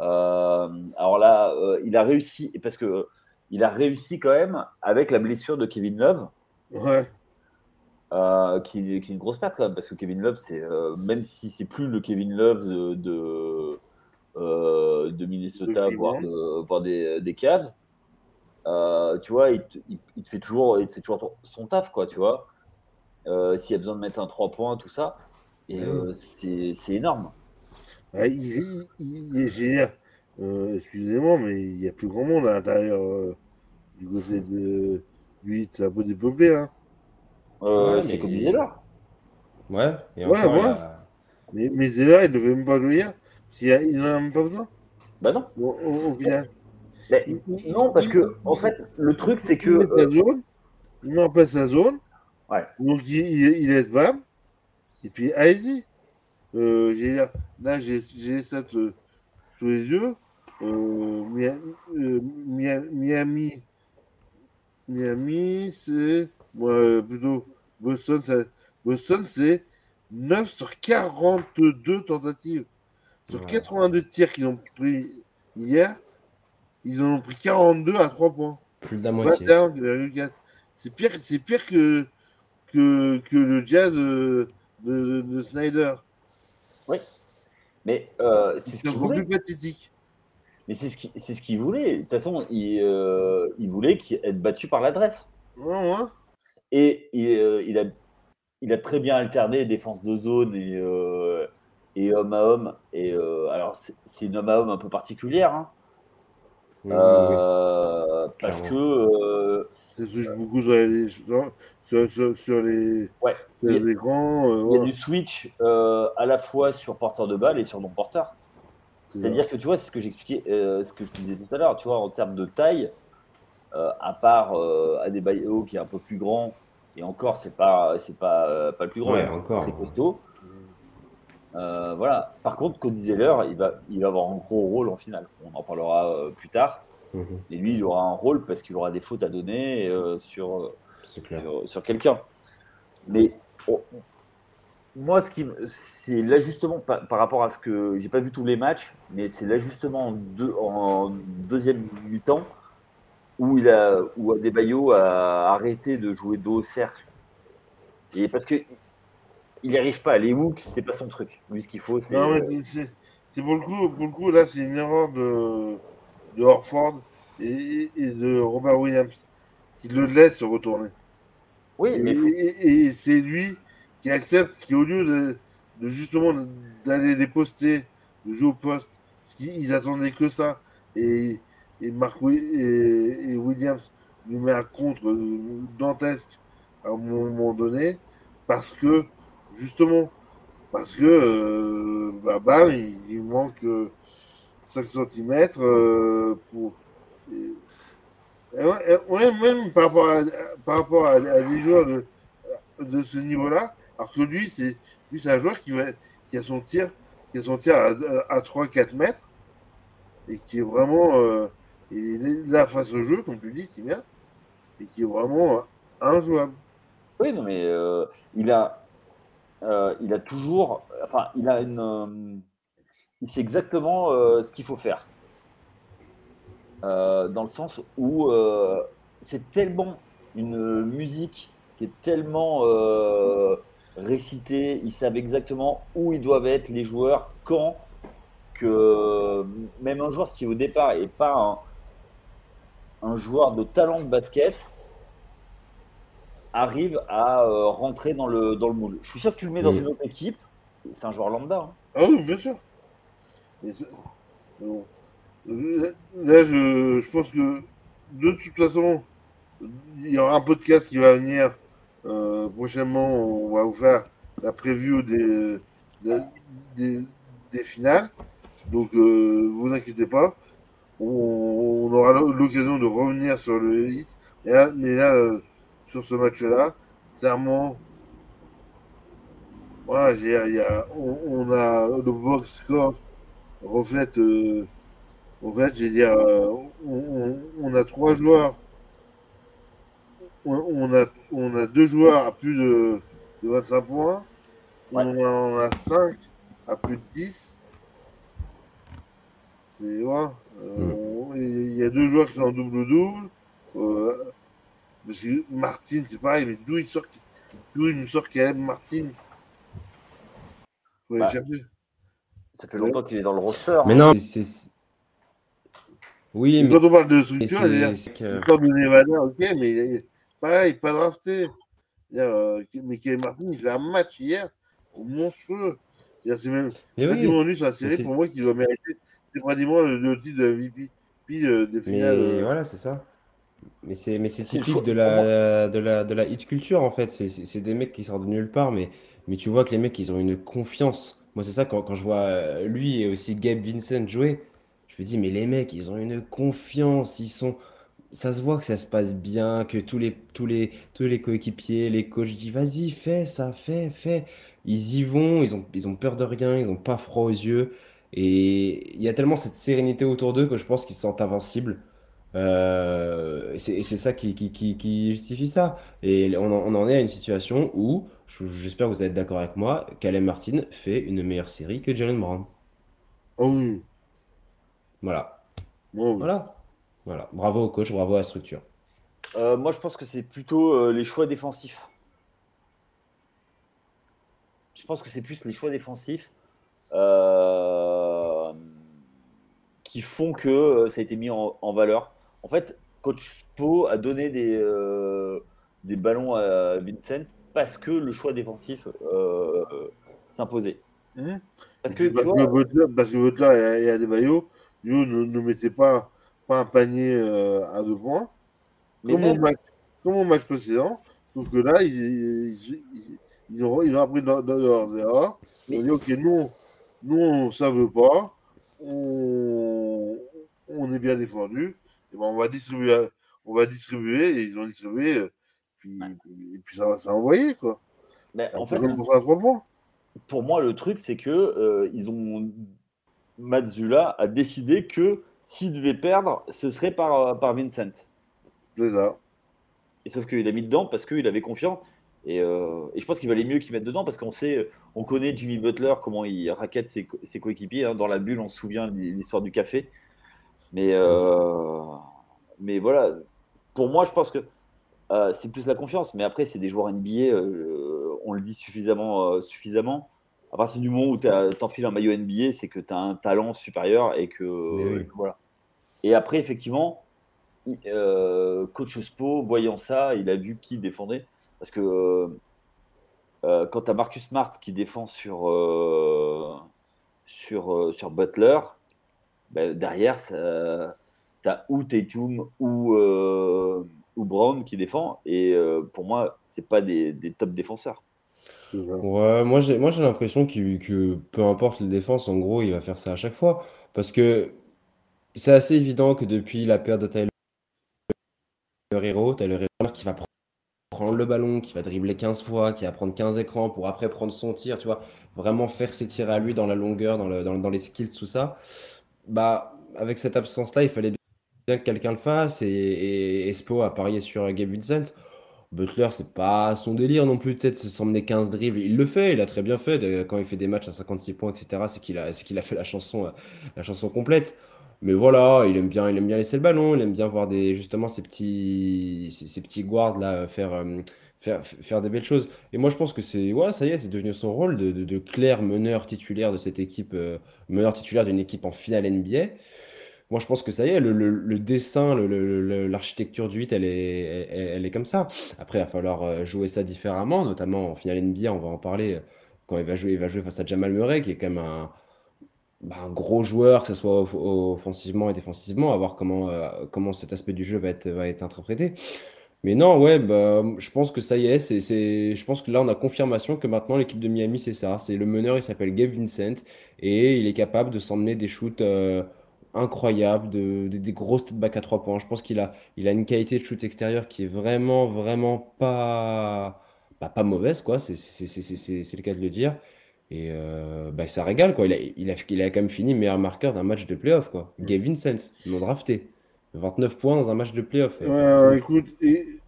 Euh, alors là, euh, il a réussi, parce que euh, il a réussi quand même avec la blessure de Kevin Love. Ouais. Euh, qui, qui est une grosse perte quand même, parce que Kevin Love, c'est euh, même si c'est plus le Kevin Love de, de, euh, de Minnesota, voire, de, voire des, des Cavs, tu vois, il te, il- il te fait toujours, il te fait toujours ton- son taf, quoi, tu vois. S'il y a besoin de mettre un 3 points, tout ça, et c'est énorme. Ah, il, il, il- euh, excusez-moi, mais il n'y a plus grand monde à l'intérieur euh, du côté de du 8. C'est un peu dépeuplé. Hein. Euh, Ouais, c'est comme disait Laure. Ouais, et Ouais, encore, ouais. a- Mais, mais Zéla, il ne devait même pas jouer hier. Il n'en a même pas besoin Bah non. au, au- au final. Mais, non, parce que, en fait, le truc, c'est que. Il met euh, sa zone, il met en place sa zone, Ouais. donc il, il- il laisse Bam, et puis allez-y. Euh, j'ai- là, j'ai euh, sous les yeux. Euh, euh, Mia- Miami, Miami, c'est moi euh, plutôt Boston. ça- Boston, c'est 9 sur 42 tentatives. Sur Ouais. 82 tirs qu'ils ont pris hier, ils en ont pris 42 à 3 points. Plus de la moitié. 21,4. C'est pire, c'est pire que, que, que le jazz de, de, de Snyder. Oui. Mais euh, c'est ce qu'il voulait. plus pathétique. Mais c'est ce qu'il c'est ce qu'il voulait. De toute façon, il, euh, il voulait qu'il- être battu par l'adresse. Ouais, ouais. Et, et, euh, il, a, il a très bien alterné défense de zone et, euh, et homme à homme. Et euh, alors, c'est une homme à homme un peu particulière. hein. Oui, oui, oui. Parce Clairement. que euh, Ça se beaucoup sur les, sur, sur, sur- sur les, Ouais. sur les écrans. euh, il y a ouais. du switch euh, à la fois sur porteur de balle et sur non porteur. C'est C'est-à-dire que tu vois, c'est ce que j'expliquais, euh, ce que je disais tout à l'heure, tu vois, en termes de taille, euh, à part euh, Adebayo qui est un peu plus grand, et encore, c'est pas, c'est pas, euh, pas le plus grand, Ouais, c'est encore. très costaud. Euh, voilà. Par contre, Cody Zeller, il va, il va avoir un gros rôle en finale. On en parlera euh, plus tard. Mhm, Et lui, il aura un rôle parce qu'il aura des fautes à donner euh, sur, euh, sur, sur quelqu'un. Mais oh, moi, ce qui, me- c'est l'ajustement par, par rapport à ce que j'ai pas vu tous les matchs, mais c'est l'ajustement en, deux- en deuxième mi-temps où il a, où Adebayo a arrêté de jouer dos au cercle. Et parce que il n'y arrive pas. Les hooks, c'est pas son truc. Lui, ce qu'il faut, c'est. Non, mais c'est- c'est c'est pour le coup, pour le coup, là, c'est une erreur de, de Horford et, et de Robert Williams qui le laisse se retourner. Oui, Et, mais et- et c'est lui qui accepte qui, au lieu de, de justement d'aller les poster, de jouer au poste, parce qu'ils ils attendaient que ça. Et, et, Mark Wi- et, et Williams lui met un contre dantesque à un moment donné, parce que, justement, parce que, euh, bah, il manque euh, 5 cm pour. et- même par rapport à, par rapport à, des joueurs de, de ce niveau-là, alors que lui, c'est c'est un joueur qui, va, qui a son tir, qui a son tir à, à 3-4 mètres et qui est vraiment euh, il est là face au jeu, comme tu dis, si bien, et qui est vraiment euh, injouable. Oui, non, mais euh, il a, euh, il a toujours, enfin, il a une, euh, il sait exactement euh, ce qu'il faut faire. Euh, dans le sens où euh, c'est tellement une musique qui est tellement récitée, ils savent exactement où ils doivent être les joueurs, quand, que même un joueur qui au départ est pas un, un joueur de talent de basket arrive à rentrer dans le, dans le moule. Je suis sûr que tu le mets dans une autre équipe, c'est un joueur lambda. hein. Ah oui, bien sûr. Là, je, je pense que de toute façon, il y aura un podcast qui va venir euh, prochainement. On va vous faire la preview des, des, des- finales. Donc, euh, vous inquiétez pas. On, aura l'occasion de revenir sur le hit. Mais là, euh, sur ce match-là, clairement, voilà, y on, on a le box score reflète, euh, reflète, j'ai dire, euh, on, on- on a trois joueurs, on, on a, on a deux joueurs à plus de, de 25 points, Ouais. on, a, on a cinq à plus de 10. C'est ouais, euh, et il y a deux joueurs qui sont en double-double. Euh, parce que Martin, c'est pareil, mais d'où il sort, d'où il nous sort Caleb Martin Faut aller chercher. Ça fait longtemps qu'il est dans le roster. Mais hein. non, c'est-. Oui, mais quand on parle de mais structure, il sort de Nevada, ok, mais il est- pareil, pas drafté. Euh, mais Caleb Martin, il fait un match hier monstrueux. C'est même Mais oui, pratiquement lui sur la mais série pour moi qui doit mériter. C'est pratiquement le, le titre de MVP puis, euh, des mais finales. euh, voilà, c'est ça. Mais c'est mais c'est le typique de la, de la, de la hit culture en fait. C'est- C'est c'est des mecs qui sortent de nulle part, mais, mais tu vois que les mecs ils ont une confiance. Moi, c'est ça quand, je vois euh, lui et aussi Gabe Vincent jouer, je me dis, mais les mecs ils ont une confiance. Ils sont. Ça se voit que ça se passe bien, que tous les, tous les, tous les coéquipiers, les coachs disent, vas-y, fais ça, fais, fais. Ils y vont, ils ont, ils ont peur de rien, ils ont pas froid aux yeux. Et il y a tellement cette sérénité autour d'eux que je pense qu'ils se sentent invincibles. Euh, et c'est ça qui, justifie ça. Et on en, on en est à une situation où, j'espère que vous êtes d'accord avec moi, Caleb Martin fait une meilleure série que Jalen Brown. Oh oui. Voilà. Oui. Voilà. Voilà, bravo au coach, bravo à la structure. Euh, moi, je pense que c'est plutôt euh, les choix défensifs. Je pense que c'est plus les choix défensifs euh, qui font que ça a été mis en, valeur. En fait, coach Spo a donné des, des ballons à Vincent parce que le choix défensif s'imposait. Mmh. Parce que, parce, que Butler, parce que Butler et Adebayo, ne, ne mettaient pas, pas un panier à deux points. Comme, au match, comme au match précédent, sauf que là, ils, ils, ils, ont, ils ont appris dans leurs erreurs. Ils ont dit, OK, nous, nous ça ne veut pas. On, on est bien défendu. Et ben, on va distribuer, on va distribuer, et ils ont distribué, puis, et puis ça, ça a envoyé, quoi. Mais en fait, pour, moi, le truc, c'est que euh, ils ont Matsula a décidé que s'il devait perdre, ce serait par, par Vincent. Et sauf qu'il a mis dedans parce qu'il avait confiance. Et, euh, et, je pense qu'il valait mieux qu'il mette dedans parce qu'on sait, on connaît Jimmy Butler, comment il raquette ses, ses coéquipiers. Hein. Dans la bulle, on se souvient l'histoire du café. Mais, euh, mais voilà, pour moi, je pense que euh, c'est plus la confiance. Mais après, c'est des joueurs NBA, on le dit suffisamment. suffisamment. À partir du moment où tu enfiles un maillot NBA, c'est que tu as un talent supérieur et que, et que voilà. Et après, effectivement, euh, coach Spo, voyant ça, il a vu qui défendait. Parce que euh, euh, quand tu as Marcus Smart qui défend sur, sur, sur Butler, ben, derrière, tu as ou Tatum ou, ou Brown qui défend. Et pour moi, c'est pas des, top défenseurs. Ouais, moi j'ai moi j'ai l'impression que peu importe les défenses, en gros, il va faire ça à chaque fois. Parce que c'est assez évident que depuis la perte de Tyler as le héros qui va prendre le ballon, qui va dribbler 15 fois, qui va prendre 15 écrans pour après prendre son tir, tu vois, vraiment faire ses tirs à lui dans la longueur, dans, le, dans, les skills, tout ça. Bah, avec cette absence-là, il fallait bien que quelqu'un le fasse et, et Espo a parié sur Gabe Vincent. Butler, c'est pas son délire non plus, tu sais, s'emmener 15 dribbles. Il le fait, il a très bien fait. Quand il fait des matchs à 56 points, etc., c'est qu'il a, qu'il a fait la chanson, la chanson complète. Mais voilà, il aime bien, il aime bien laisser le ballon, il aime bien voir justement ces petits, ces, petits guards là faire, euh, faire, faire des belles choses. Et moi, je pense que c'est, ouais, ça y est, c'est devenu son rôle de, de, clair meneur titulaire de cette équipe, euh, meneur titulaire d'une équipe en finale NBA. Moi, je pense que ça y est, le, dessin, l'architecture du 8, elle est, elle, est comme ça. Après, il va falloir euh, jouer ça différemment, notamment en finale NBA, on va en parler. Quand il va jouer, il va jouer face à Jamal Murray, qui est quand même un, bah, gros joueur, que ce soit offensivement et défensivement, à voir comment, euh, comment cet aspect du jeu va être, va être interprété. Mais non, ouais, bah, je pense que ça y est, c'est, je pense que là, on a confirmation que maintenant, l'équipe de Miami, c'est ça. C'est le meneur, il s'appelle Gabe Vincent, et il est capable de s'emmener des shoots euh, incroyables, de, des grosses têtes back à 3 points. Je pense qu'il a, il a une qualité de shoot extérieur qui est vraiment, vraiment pas, bah, pas mauvaise, quoi. C'est, le cas de le dire. Et euh, bah, ça régale, quoi. Il a, il, a, il a quand même fini meilleur marqueur d'un match de playoff, quoi. Mm. Gabe Vincent, non drafté. 29 points dans un match de playoff. Ouais, écoute, et,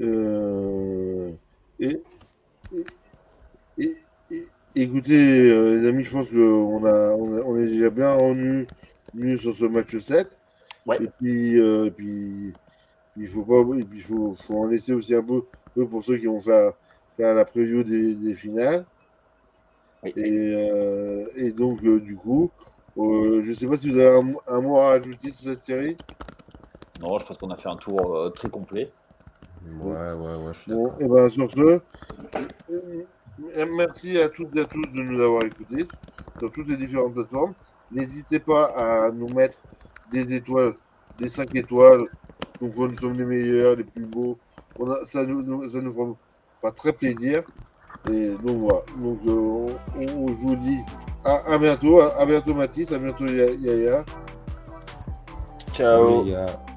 euh, et, et, écoutez, euh, les amis, je pense qu'on a, on, on est déjà bien revenu sur ce match 7. Ouais. Et puis, euh, puis, il faut pas, et puis faut, faut en laisser aussi un peu, peu pour ceux qui vont faire, faire la preview des, des finales. Et, euh, et, donc, euh, du coup, euh, je ne sais pas si vous avez un, mot à ajouter sur cette série. Non, je pense qu'on a fait un tour très complet. Ouais, ouais, ouais, je suis bon, et ben sur ce, merci à toutes et à tous de nous avoir écoutés sur toutes les différentes plateformes. N'hésitez pas à nous mettre des étoiles, des 5 étoiles, donc nous sommes les meilleurs, les plus beaux. ça, nous, ça nous fera très plaisir. Et donc voilà. Donc euh, on, je vous dis à, bientôt. À, bientôt Mathis, à bientôt Yaya. Ciao. Ciao.